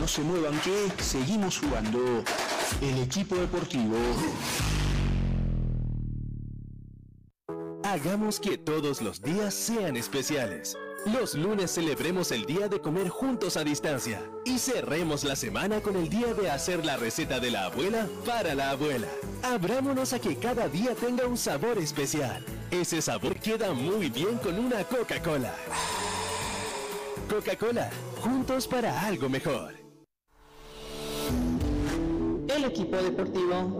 No se muevan que seguimos jugando. El equipo deportivo. Hagamos que todos los días sean especiales. Los lunes celebremos el día de comer juntos a distancia y cerremos la semana con el día de hacer la receta de la abuela para la abuela. Abrámonos a que cada día tenga un sabor especial. Ese sabor queda muy bien con una Coca-Cola. Coca-Cola, juntos para algo mejor el equipo deportivo.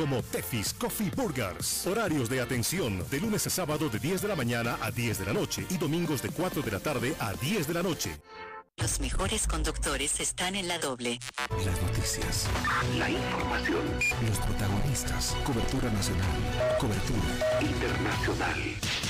como Tefis Coffee Burgers. Horarios de atención de lunes a sábado de 10 de la mañana a 10 de la noche y domingos de 4 de la tarde a 10 de la noche. Los mejores conductores están en la doble. Las noticias. La información. Los protagonistas. Cobertura nacional. Cobertura internacional.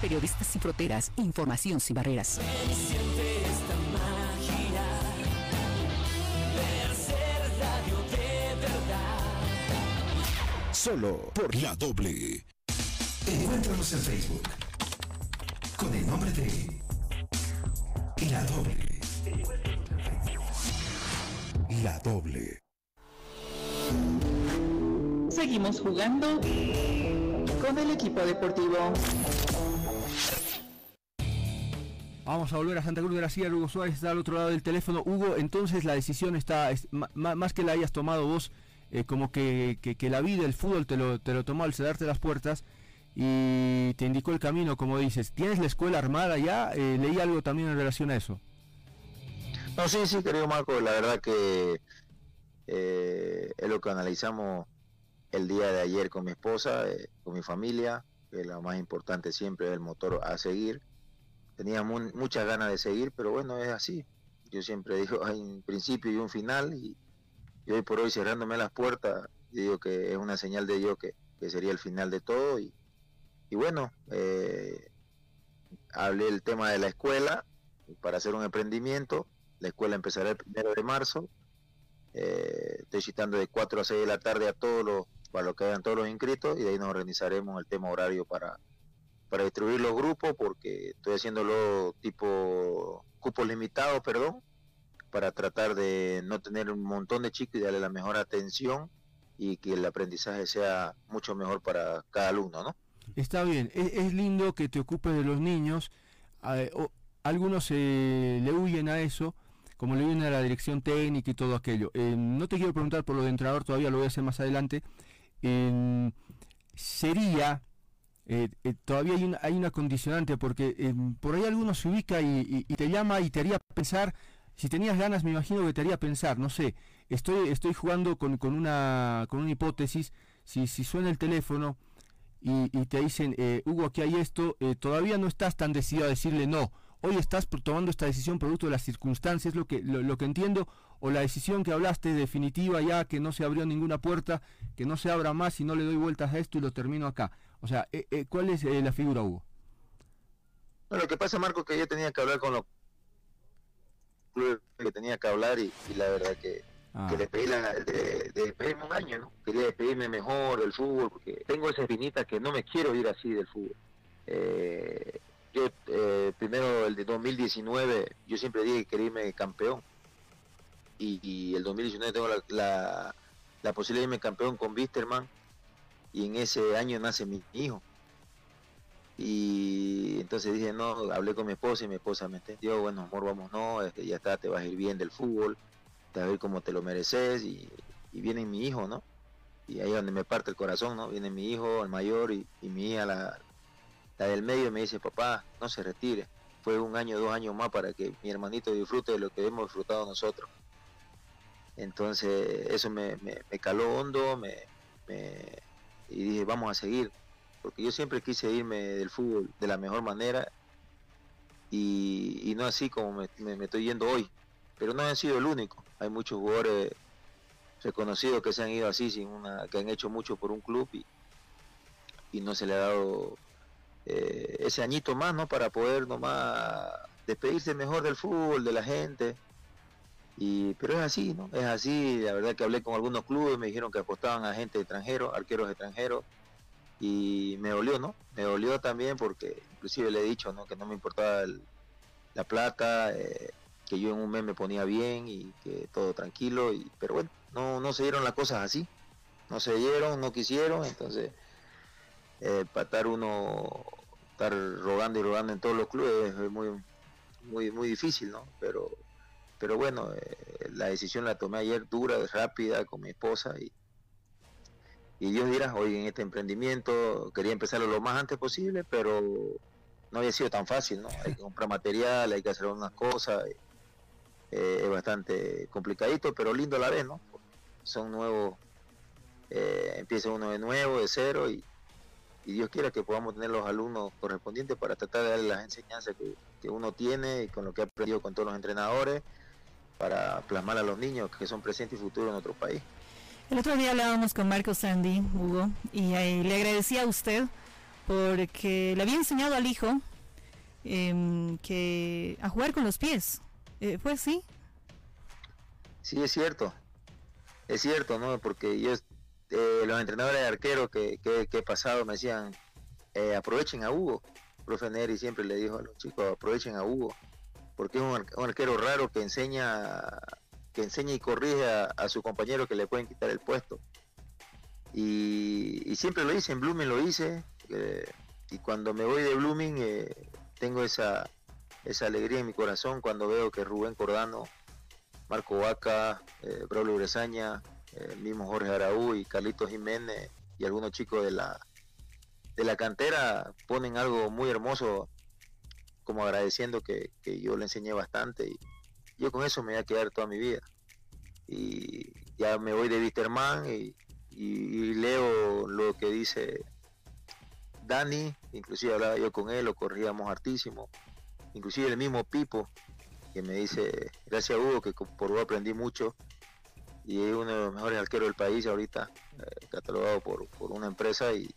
Periodistas sin fronteras, información sin barreras. Solo por la doble. Encuéntranos en Facebook con el nombre de La Doble la doble. Seguimos jugando con el equipo deportivo. Vamos a volver a Santa Cruz de la Sierra. Hugo Suárez está al otro lado del teléfono. Hugo, entonces la decisión está, más que la hayas tomado vos, eh, como que, la vida, el fútbol te lo, te lo tomó al cerrarte las puertas y te indicó el camino, como dices. ¿Tienes la escuela armada ya? Eh, leí algo también en relación a eso. No, sí, sí, querido Marco, la verdad que eh, es lo que analizamos el día de ayer con mi esposa, con mi familia, que lo más importante siempre es el motor a seguir. Tenía muchas ganas de seguir, pero bueno, es así. Yo siempre <laughs> digo, hay un principio y un final, y, hoy por hoy cerrándome las puertas, digo que es una señal de Dios que, sería el final de todo. Y, y bueno, eh, hablé el tema de la escuela para hacer un emprendimiento la escuela empezará el primero de marzo. Eh, estoy citando de 4 a 6 de la tarde a todos los, para lo que hayan todos los inscritos y de ahí nos organizaremos el tema horario para, para distribuir los grupos porque estoy haciéndolo tipo cupos limitados, perdón, para tratar de no tener un montón de chicos y darle la mejor atención y que el aprendizaje sea mucho mejor para cada alumno, ¿no? Está bien, es, lindo que te ocupes de los niños. algunos eh, le huyen a eso, como le viene a la dirección técnica y todo aquello. Eh, no te quiero preguntar por lo de entrenador, todavía lo voy a hacer más adelante. sería, eh, eh, todavía hay una, hay una, condicionante, porque por ahí alguno se ubica y, te llama y te haría pensar si tenías ganas, me imagino que te haría pensar, no sé, estoy, estoy jugando con, con, una, con una hipótesis, si, si suena el teléfono y, te dicen, eh, Hugo, aquí hay esto, eh, todavía no estás tan decidido a decirle no, hoy estás tomando esta decisión producto de las circunstancias, lo que, lo, que entiendo, o la decisión que hablaste definitiva ya, que no se abrió ninguna puerta, que no se abra más y no le doy vueltas a esto y lo termino acá. O sea, eh, ¿cuál es la figura, Hugo? Bueno, lo que pasa, Marco, que yo tenía que hablar con los que tenía que hablar y, la verdad que, ah. le pedí de, despedirme un año, ¿no? Quería despedirme mejor del fútbol porque tengo esa espinita que no me quiero ir así del fútbol. Eh, yo eh, primero el de 2019, yo siempre dije que quería irme campeón y, el 2019 tengo la, la, posibilidad de irme campeón con Wisterman y en ese año nace mi hijo y entonces dije, no, hablé con mi esposa y mi esposa me entendió, bueno, amor, vamos, no, este, ya está, te vas a ir bien del fútbol, te vas a ir como te lo mereces y, viene mi hijo, ¿no? Y ahí es donde me parte el corazón, ¿no? Viene mi hijo, el mayor, y, mi hija, la, la del medio, me dice, papá, no se retire. Fue un año, dos años más para que mi hermanito disfrute de lo que hemos disfrutado nosotros. Entonces, eso me, caló hondo, me, y dije, vamos a seguir porque yo siempre quise irme del fútbol de la mejor manera y, no así como me, estoy yendo hoy. Pero no han sido el único. Hay muchos jugadores reconocidos que se han ido así, sin una, que han hecho mucho por un club y, y no se le ha dado eh, ese añito más, ¿no? Para poder nomás despedirse mejor del fútbol, de la gente. Y, pero es así, ¿no? Es así, la verdad que hablé con algunos clubes, me dijeron que apostaban a gente extranjero, arqueros extranjeros, y me dolió, ¿no? Me dolió también porque inclusive le he dicho, ¿no? Que no me importaba la plata, eh, que yo en un mes me ponía bien y que todo tranquilo, y, pero bueno, no, no se dieron las cosas así, no se dieron, no quisieron, entonces eh, para estar uno, estar rogando y rogando en todos los clubes es muy, muy, muy difícil, ¿no? Pero, pero bueno, eh, la decisión la tomé ayer dura, rápida, con mi esposa y y Dios dirá, hoy en este emprendimiento quería empezarlo lo más antes posible, pero no había sido tan fácil, ¿no? Hay que comprar material, hay que hacer unas cosas, eh, es bastante complicadito, pero lindo a la vez, ¿no? Son nuevos, eh, empieza uno de nuevo, de cero, y, Dios quiera que podamos tener los alumnos correspondientes para tratar de darle las enseñanzas que, que uno tiene y con lo que ha aprendido con todos los entrenadores, para plasmar a los niños que son presentes y futuros en nuestro país. El otro día hablábamos con Marco Sandy, Hugo, y le agradecía a usted porque le había enseñado al hijo em, que a jugar con los pies. Eh, ¿Fue así? Sí, es cierto. Es cierto, ¿no? Porque yo, eh, los entrenadores de arquero que, he pasado me decían, eh, aprovechen a Hugo. Profe Neri siempre le dijo a los chicos, aprovechen a Hugo. Porque es un arquero raro que enseña que enseña y corrige a, su compañero que le pueden quitar el puesto. Y, siempre lo hice, en Blooming lo hice, eh, y cuando me voy de Blooming eh, tengo esa, alegría en mi corazón cuando veo que Rubén Cordano, Marco Vaca, eh, Braulio Bresaña, el mismo Jorge Araú y Carlitos Jiménez y algunos chicos de la cantera ponen algo muy hermoso como agradeciendo que, que yo le enseñé bastante y, yo con eso me voy a quedar toda mi vida. Y ya me voy de Wisterman y, leo lo que dice Dani, inclusive hablaba yo con él, lo corríamos hartísimo, inclusive el mismo Pipo, que me dice, gracias a Hugo, que por Hugo aprendí mucho, y es uno de los mejores arqueros del país ahorita, eh, catalogado por, una empresa y,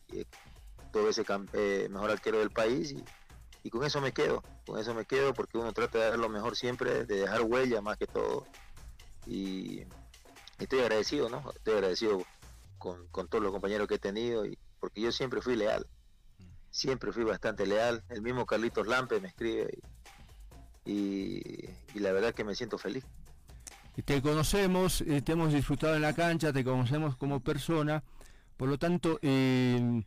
todo ese eh, mejor arquero del país, y, y con eso me quedo, con eso me quedo porque uno trata de dar lo mejor siempre, de dejar huella más que todo. Y estoy agradecido, ¿no? Estoy agradecido con, todos los compañeros que he tenido y porque yo siempre fui leal, siempre fui bastante leal. El mismo Carlitos Lampe me escribe y, la verdad que me siento feliz. Te conocemos, eh, te hemos disfrutado en la cancha, te conocemos como persona, por lo tanto, eh,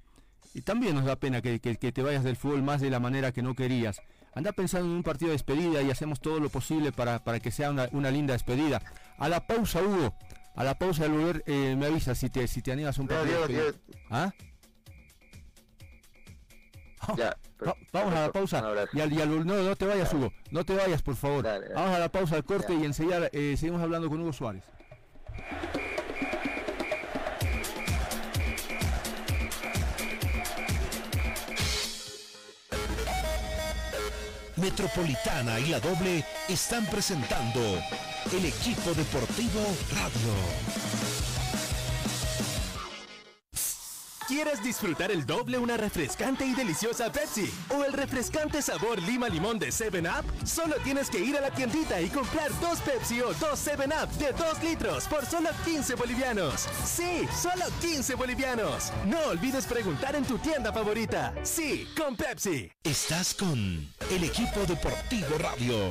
y también nos da pena que, te vayas del fútbol más de la manera que no querías. Anda pensando en un partido de despedida y hacemos todo lo posible para, que sea una, linda despedida. A la pausa, Hugo. A la pausa del volver eh, me avisas si te, si te animas un partido. ¿Ah? Ya, Va- vamos a la pausa. Y al- y al- no, no te vayas, Hugo. No te vayas, por favor. Vamos a la pausa, al corte y enseguida eh, seguimos hablando con Hugo Suárez. Metropolitana y la doble están presentando el equipo deportivo radio. ¿Quieres disfrutar el doble una refrescante y deliciosa Pepsi? ¿O el refrescante sabor lima limón de 7-Up? Solo tienes que ir a la tiendita y comprar dos Pepsi o dos 7-Up de 2 litros por solo 15 bolivianos. Sí, solo 15 bolivianos. No olvides preguntar en tu tienda favorita. Sí, con Pepsi. Estás con el equipo deportivo radio.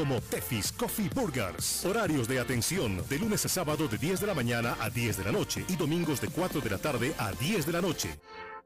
como Tefis Coffee Burgers. Horarios de atención de lunes a sábado de 10 de la mañana a 10 de la noche y domingos de 4 de la tarde a 10 de la noche.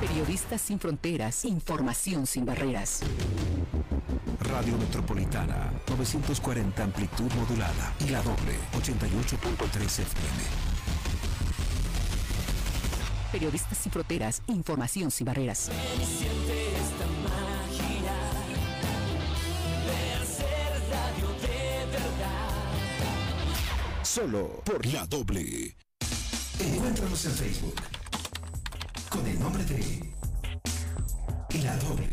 Periodistas sin fronteras, información sin barreras. Radio Metropolitana, 940 amplitud modulada y la doble, 88.3 FM. Periodistas sin fronteras, información sin barreras. Solo por la doble. Encuéntranos en Facebook con el nombre de La Doble.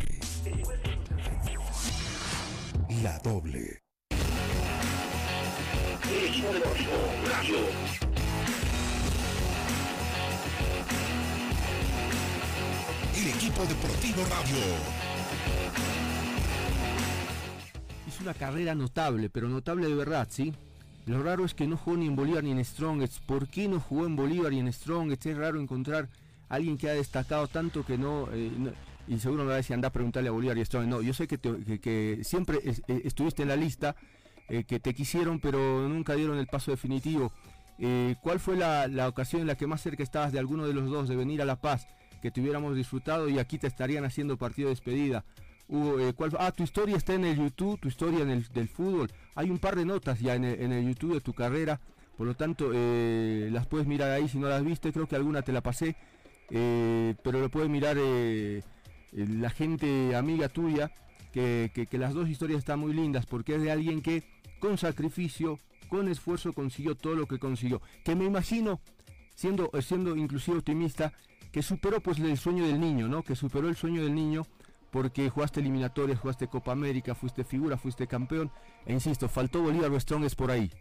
La Doble. El equipo deportivo radio. Hizo una carrera notable, pero notable de verdad, ¿sí? Lo raro es que no jugó ni en Bolívar ni en Strongest. ¿Por qué no jugó en Bolívar y en Strongest? Es raro encontrar alguien que ha destacado tanto que no... eh, y seguro me va a decir, anda a preguntarle a Bolívar y Strongest. No, yo sé que, te- que- siempre eh, estuviste en la lista, eh, que te quisieron, pero nunca dieron el paso definitivo. ¿Cuál fue la, la ocasión en la que más cerca estabas de alguno de los dos de venir a La Paz? Que te hubiéramos disfrutado y aquí te estarían haciendo partido de despedida. ¿cuál ah, tu historia está en el YouTube, tu historia en el del fútbol. Hay un par de notas ya en el, en el YouTube de tu carrera, por lo tanto las puedes mirar ahí si no las viste, creo que alguna te la pasé, eh, pero lo puede mirar eh, eh, la gente amiga tuya, que, que- las dos historias están muy lindas, porque es de alguien que con sacrificio, con esfuerzo consiguió todo lo que consiguió. Que me imagino, siendo, siendo inclusive optimista, que superó pues el sueño del niño, ¿no? Que superó el sueño del niño porque jugaste eliminatorias, jugaste Copa América, fuiste figura, fuiste campeón. E insisto, faltó Bolívar o Strongest por ahí.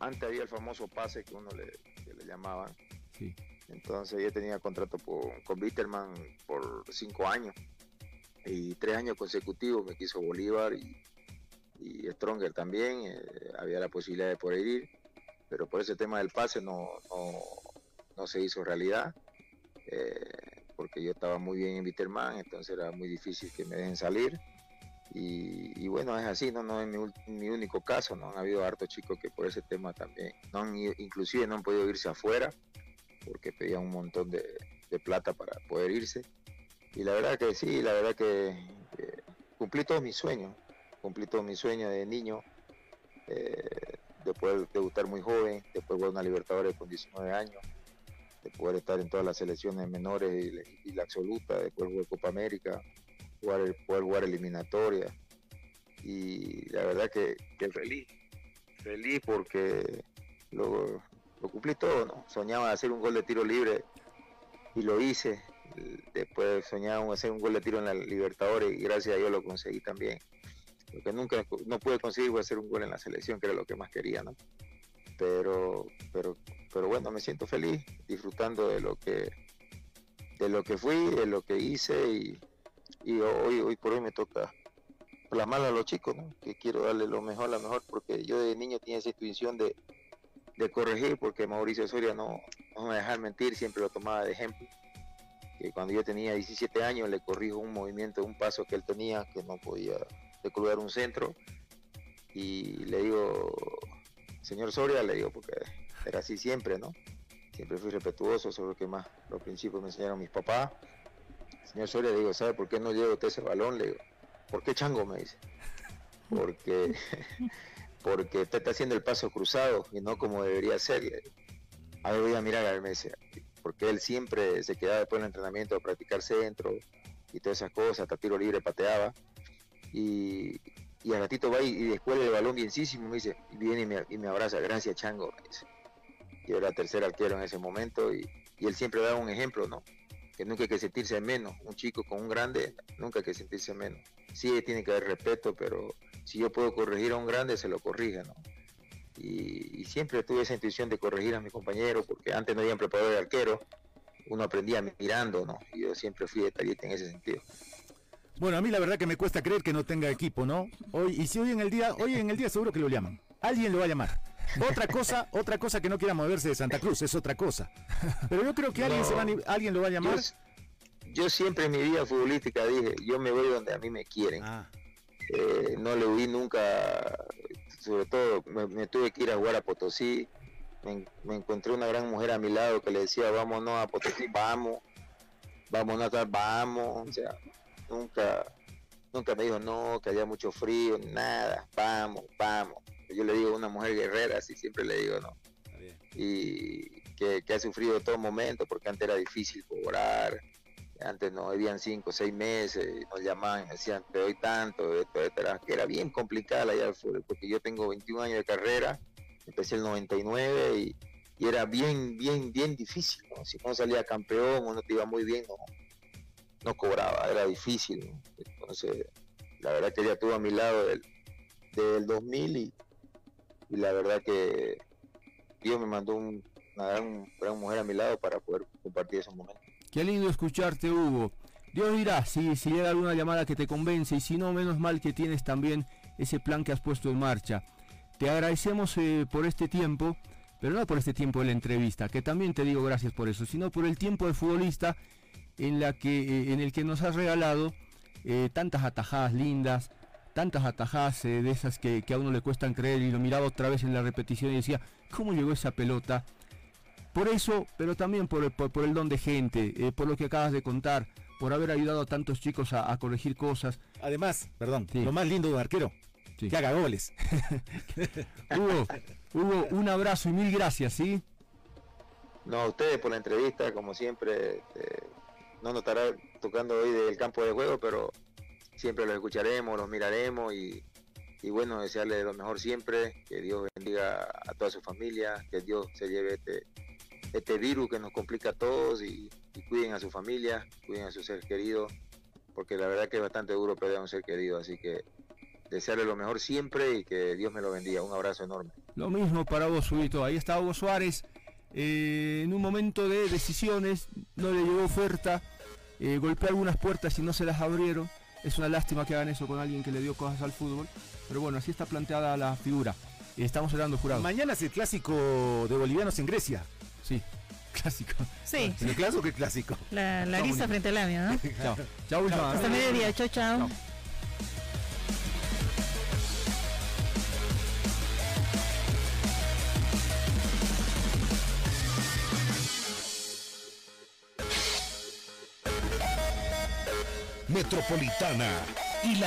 Antes había el famoso pase que uno le, que le llamaban. Sí. Entonces yo tenía contrato por- con Bitterman por cinco años. Y tres años consecutivos me quiso Bolívar y, y Stronger también. eh, había la posibilidad de poder ir. Pero por ese tema del pase no, no, no se hizo realidad. eh, porque yo estaba muy bien en Bitterman, entonces era muy difícil que me dejen salir. Y, bueno, es así, no, no es mi, mi único caso, no han habido hartos chicos que por ese tema también, no han inclusive no han podido irse afuera porque pedían un montón de, plata para poder irse. Y la verdad que sí, la verdad que, cumplí todos mis sueños, cumplí todos mis sueños de niño, eh, de poder debutar muy joven, de poder jugar una Libertadores con 19 años, de poder estar en todas las selecciones menores y, la- y la absoluta, de poder jugar Copa América, jugar, el- poder jugar eliminatoria. Y la verdad que, que feliz, feliz porque lo, lo cumplí todo, ¿no? Soñaba hacer un gol de tiro libre y lo hice. Después soñaba hacer un gol de tiro en la Libertadores y gracias a Dios lo conseguí también. Lo que nunca no pude conseguir fue hacer un gol en la selección, que era lo que más quería, ¿no? Pero, pero, pero bueno, me siento feliz, disfrutando de lo que, de lo que fui, de lo que hice y, y hoy, hoy por hoy me toca plasmar a los chicos, que quiero darle lo mejor, la mejor, porque yo de niño tenía esa intuición de, de corregir, porque Mauricio Soria no, no me dejaba mentir, siempre lo tomaba de ejemplo. Que cuando yo tenía 17 años le corrijo un movimiento, un paso que él tenía, que no podía reclutar un centro, y le digo, señor Soria, le digo, porque era así siempre, ¿no? Siempre fui respetuoso, sobre lo que más los principios me enseñaron mis papás. Señor Soria, le digo, ¿sabe por qué no llevo usted ese balón? Le digo, ¿por qué chango? Me dice. Porque, <laughs> porque usted está haciendo el paso cruzado y no como debería ser. Le digo. A ver, voy a mirar a dice, porque él siempre se quedaba después del entrenamiento a practicar centro y todas esas cosas, hasta tiro libre pateaba. Y, y al ratito va y, y después el balón bienísimo, me dice, viene y me, y me abraza, gracias Chango, me. Yo era tercer arquero en ese momento y, y él siempre daba un ejemplo, ¿no? Que nunca hay que sentirse menos, un chico con un grande, nunca hay que sentirse menos. Sí tiene que haber respeto, pero si yo puedo corregir a un grande, se lo corrige, ¿no? Y, siempre tuve esa intuición de corregir a mis compañeros, porque antes no habían preparado de arquero, uno aprendía mirando, ¿no? Y yo siempre fui detallista en ese sentido. Bueno, a mí la verdad que me cuesta creer que no tenga equipo, ¿no? Hoy, y si hoy en el día, hoy en el día seguro que lo llaman. Alguien lo va a llamar. Otra cosa, otra cosa que no quiera moverse de Santa Cruz, es otra cosa. Pero yo creo que alguien, se va a alguien lo va a llamar. Yo, yo siempre en mi vida futbolística dije, yo me voy donde a mí me quieren. Eh, no le huí nunca, sobre todo me, me tuve que ir a jugar a Potosí. Me, en- me encontré una gran mujer a mi lado que le decía, vámonos a Potosí, vamos, vámonos a tal, vamos. O sea, nunca, nunca me dijo no, que había mucho frío, nada, vamos, vamos. Yo le digo una mujer guerrera, así siempre le digo, ¿no? Y que, que ha sufrido todo momento, porque antes era difícil cobrar, antes no habían cinco, seis meses, nos llamaban, decían, te doy tanto, esto, esto, era, que era bien complicada la llave porque yo tengo 21 años de carrera, empecé el 99 y, y era bien, bien, bien difícil, ¿no? Si no salía campeón o no te iba muy bien, no, no cobraba, era difícil, ¿no? Entonces, la verdad que ella estuvo a mi lado del, del 2000 y, y la verdad que Dios me mandó un- una gran, mujer a mi lado para poder compartir esos momentos. Qué lindo escucharte, Hugo. Dios dirá si, si llega alguna llamada que te convence y si no, menos mal que tienes también ese plan que has puesto en marcha. Te agradecemos eh, por este tiempo, pero no por este tiempo de la entrevista, que también te digo gracias por eso, sino por el tiempo de futbolista en, la que, eh, en el que nos has regalado eh, tantas atajadas lindas, tantas atajadas eh, de esas que, que a uno le cuestan creer y lo miraba otra vez en la repetición y decía, ¿cómo llegó esa pelota? Por eso, pero también por, el- por, por el don de gente, eh, por lo que acabas de contar, por haber ayudado a tantos chicos a, a corregir cosas. Además, perdón, lo más lindo de un arquero, que haga goles. <laughs> Hugo, Hugo, un abrazo y mil gracias, ¿sí? No, a ustedes por la entrevista, como siempre, este, no nos estará tocando hoy del campo de juego, pero siempre los escucharemos, los miraremos y, y bueno, desearles lo mejor siempre, que Dios bendiga a toda su familia, que Dios se lleve este, este virus que nos complica a todos y, cuiden a su familia, cuiden a sus seres queridos, porque la verdad que es bastante duro perder a un ser querido, así que desearle lo mejor siempre y que Dios me lo bendiga. Un abrazo enorme. Lo mismo para vos, Huguito. Ahí está Hugo Suárez. eh, en un momento de decisiones, no le llegó oferta, eh, golpeó algunas puertas y no se las abrieron. Es una lástima que hagan eso con alguien que le dio cosas al fútbol. Pero bueno, así está planteada la figura. Eh, Estamos hablando jurado. Mañana es el clásico de bolivianos en Grecia. Sí, <laughs> clásico. Sí. ¿El clásico qué clásico? La Larisa frente al Lamio, ¿no? Chao. Chao. Hasta mediodía. Chao, chao. Metropolitana y la